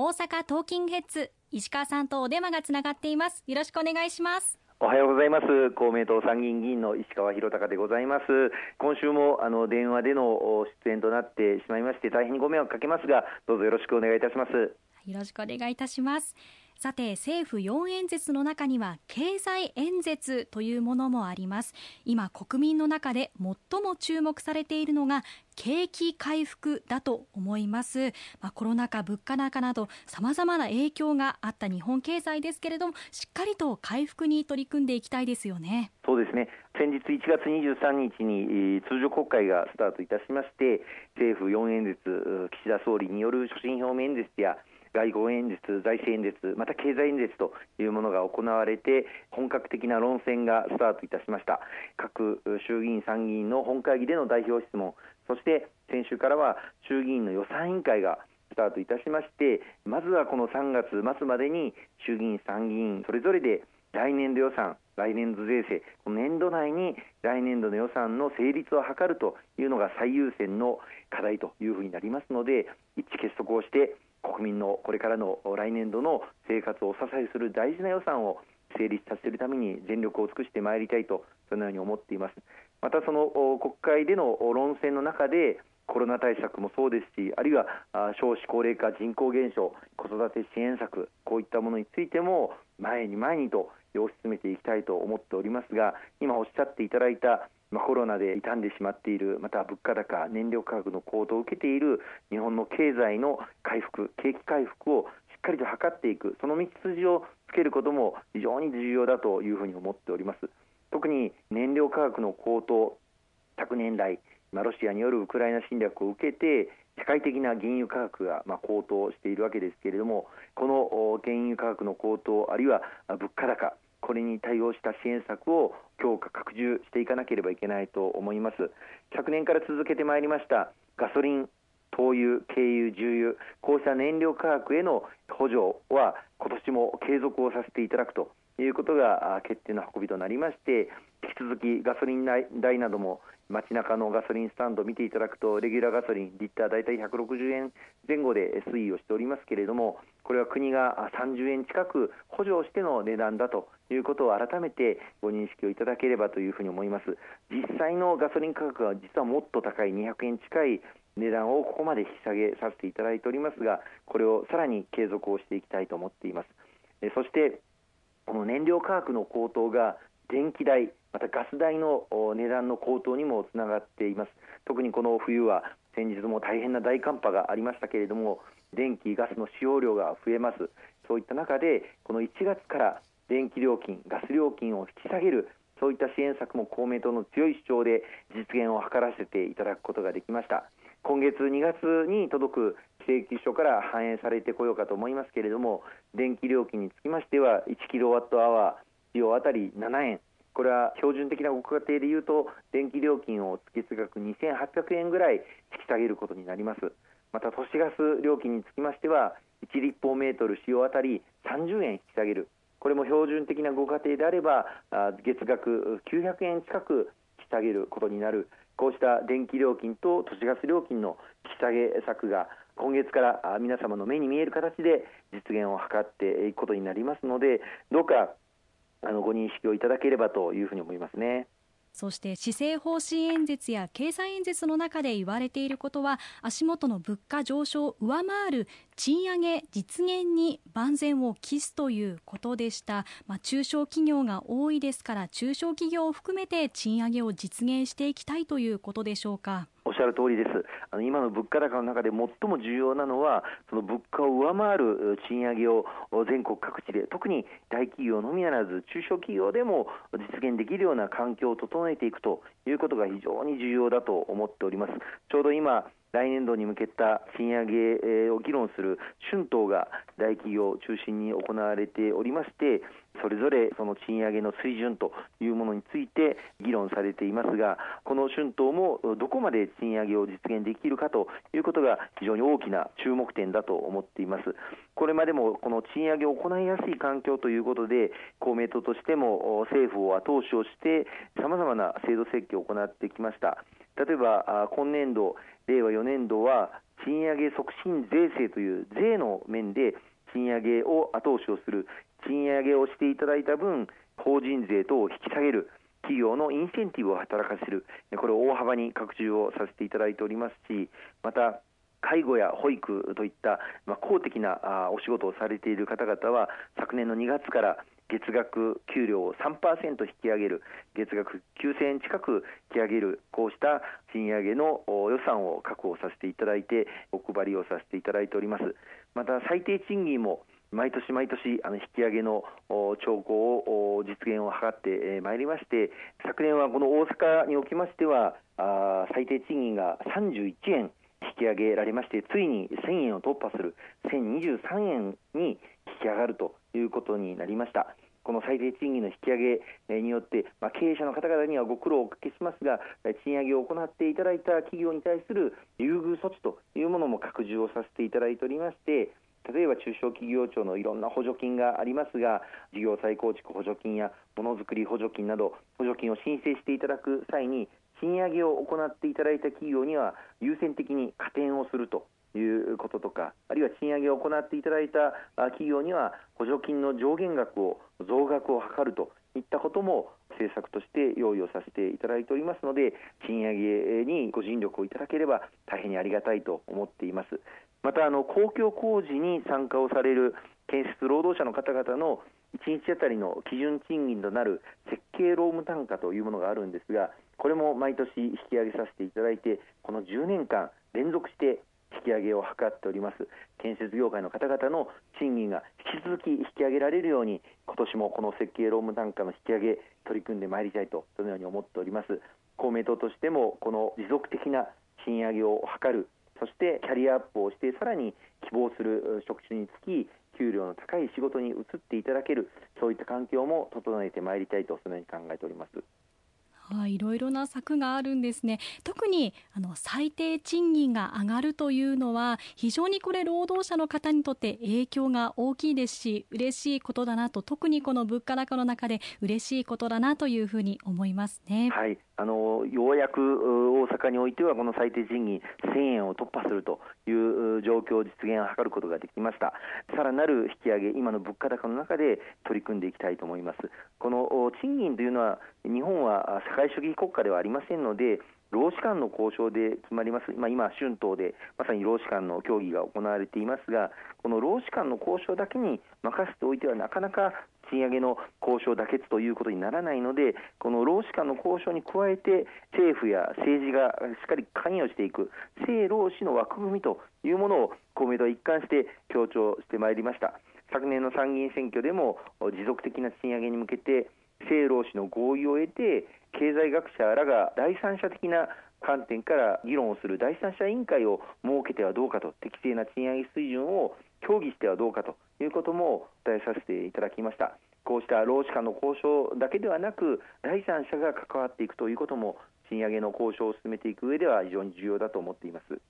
大阪トーキングヘッズ石川さんとお電話がつながっていますよろしくお願いしますおはようございます。公明党参議院議員の石川博隆でございます。今週もあの電話での出演となってしまいまして大変ご迷惑かけますが、どうぞよろしくお願いいたします。よろしくお願いいたします。さて政府4演説の中には経済演説というものもあります。今国民の中で最も注目されているのが景気回復だと思います、まあ、コロナ禍物価高などさまざまな影響があった日本経済ですけれどもしっかりと回復に取り組んでいきたいですよね。そうですね。先日1月23日に通常国会がスタートいたしまして政府4演説岸田総理による所信表明演説や外交演説、財政演説、また経済演説というものが行われて、本格的な論戦がスタートいたしました。各衆議院、参議院の本会議での代表質問、そして先週からは衆議院の予算委員会がスタートいたしまして、まずはこの3月末までに衆議院、参議院それぞれで来年度予算、来年度税制、この年度内に来年度の予算の成立を図るというのが最優先の課題というふうになりますので、一致結束をして国民のこれからの来年度の生活をお支えする大事な予算を成立させるために全力を尽くしてまいりたいとそのように思っています。またその国会での論戦の中でコロナ対策もそうですしあるいは少子高齢化人口減少子育て支援策こういったものについても前に前にと推し進めていきたいと思っておりますが今おっしゃっていただいたまあ、コロナで傷んでしまっているまた物価高燃料価格の高騰を受けている日本の経済の回復景気回復をしっかりと図っていくその道筋をつけることも非常に重要だというふうに思っております。特に燃料価格の高騰昨年来まあロシアによるウクライナ侵略を受けて世界的な原油価格がまあ高騰しているわけですけれどもこの原油価格の高騰あるいは物価高これに対応した支援策を強化拡充していかなければいけないと思います。昨年から続けてまいりましたガソリン灯油、軽油、重油こうした燃料価格への補助は今年も継続をさせていただくということが決定の運びとなりまして引き続きガソリン代なども街中のガソリンスタンドを見ていただくとレギュラーガソリンリッター大体160円前後で推移をしておりますけれどもこれは国が30円近く補助をしての値段だということを改めてご認識をいただければというふうに思います。実際のガソリン価格は実はもっと高い200円近い値段をここまで引き下げさせていただいておりますがこれをさらに継続をしていきたいと思っています。そしてこの燃料価格の高騰が電気代またガス代の値段の高騰にもつながっています。特にこの冬は先日も大変な大寒波がありましたけれども電気ガスの使用量が増えます。そういった中でこの1月から電気料金ガス料金を引き下げるそういった支援策も公明党の強い主張で実現を図らせていただくことができました。今月2月に届く請求書から反映されてこようかと思いますけれども電気料金につきましては1キロワットアワー使用あたり7円。これは標準的なご家庭でいうと電気料金を月額2800円ぐらい引き下げることになります。また都市ガス料金につきましては1立方メートル使用あたり30円引き下げるこれも標準的なご家庭であれば月額900円近く引き下げることになるこうした電気料金と都市ガス料金の引き下げ策が今月から皆様の目に見える形で実現を図っていくことになりますのでどうかあのご認識をいただければというふうに思いますね。そして施政方針演説や経済演説の中で言われていることは足元の物価上昇を上回る賃上げ実現に万全を期すということでした、まあ、中小企業が多いですから中小企業を含めて賃上げを実現していきたいということでしょうか。しゃる通りです。あの今の物価高の中で最も重要なのは、その物価を上回る賃上げを全国各地で、特に大企業のみならず、中小企業でも実現できるような環境を整えていくということが非常に重要だと思っております。ちょうど今来年度に向けた賃上げを議論する春闘が大企業を中心に行われておりましてそれぞれその賃上げの水準というものについて議論されていますがこの春闘もどこまで賃上げを実現できるかということが非常に大きな注目点だと思っています。これまでもこの賃上げを行いやすい環境ということで公明党としても政府を後押しをしてさまざまな制度設計を行ってきました。例えば今年度令和4年度は賃上げ促進税制という税の面で賃上げを後押しをする賃上げをしていただいた分法人税等を引き下げる企業のインセンティブを働かせる。これを大幅に拡充をさせていただいておりますしまた介護や保育といった、公的なお仕事をされている方々は昨年の2月から月額給料を3%引き上げる。月額9000円近く引き上げるこうした賃上げの予算を確保させていただいてお配りをさせていただいております。また最低賃金も毎年毎年あの引き上げの兆候を実現を図ってまいりまして昨年はこの大阪におきましては最低賃金が31円引き上げられましてついに1000円を突破する。1023円に引き上がるということになりました。この最低賃金の引き上げによって、まあ、経営者の方々にはご苦労をおかけしますが、賃上げを行っていただいた企業に対する優遇措置というものも拡充をさせていただいておりまして、例えば中小企業庁のいろんな補助金がありますが、事業再構築補助金やものづくり補助金など、補助金を申請していただく際に、賃上げを行っていただいた企業には優先的に加点をするということとか、あるいは賃上げを行っていただいた企業には補助金の上限額を増額を図るといったことも政策として用意をさせていただいておりますので、賃上げにご尽力をいただければ大変にありがたいと思っています。またあの公共工事に参加をされる建設労働者の方々の1日当たりの基準賃金となる設計労務単価というものがあるんですが、これも毎年引き上げさせていただいて、この10年間連続して引き上げを図っております建設業界の方々の賃金が引き続き引き上げられるように今年もこの設計労務単価の引き上げ取り組んでまいりたいとそのように思っております公明党としてもこの持続的な賃上げを図るそしてキャリアアップをしてさらに希望する職種につき給料の高い仕事に移っていただけるそういった環境も整えてまいりたいとそのように考えております。はい、いろいろな策があるんですね。特にあの最低賃金が上がるというのは非常にこれ労働者の方にとって影響が大きいですし嬉しいことだなと特にこの物価高の中で嬉しいことだなというふうに思いますね。はい、あのようやく大阪においてはこの最低賃金1000円を突破するという状況実現を図ることができました。さらなる引き上げ今の物価高の中で取り組んでいきたいと思います。この賃金というのは日本は会主義国家ではありませんので労使間の交渉で決まります、まあ、今、春闘でまさに労使間の協議が行われていますがこの労使間の交渉だけに任せておいてはなかなか賃上げの交渉妥結ということにならないのでこの労使間の交渉に加えて政府や政治がしっかり関与していく政労使の枠組みというものを公明党は一貫して強調してまいりました。昨年の参議院選挙でも持続的な賃上げに向けて政労使の合意を得て経済学者らが第三者的な観点から議論をする第三者委員会を設けてはどうかと適正な賃上げ水準を協議してはどうかということも伝えさせていただきました。こうした労使間の交渉だけではなく第三者が関わっていくということも賃上げの交渉を進めていく上では非常に重要だと思っています。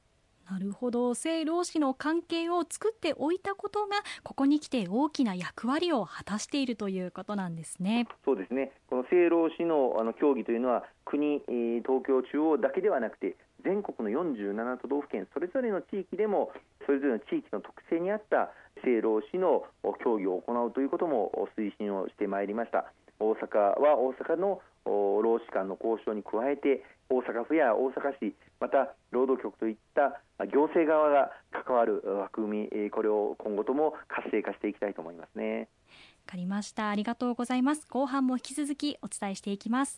なるほど。性労使の関係を作っておいたことがここに来て大きな役割を果たしているということなんですね。そうですね。この性労使のあの協議というのは国、東京中央だけではなくて全国の47都道府県それぞれの地域でもそれぞれの地域の特性に合った性労使の協議を行うということも推進をしてまいりました。大阪は大阪の労使間の交渉に加えて大阪府や大阪市また労働局といった行政側が関わる枠組みこれを今後とも活性化していきたいと思いますね。わかりました。ありがとうございます。後半も引き続きお伝えしていきます。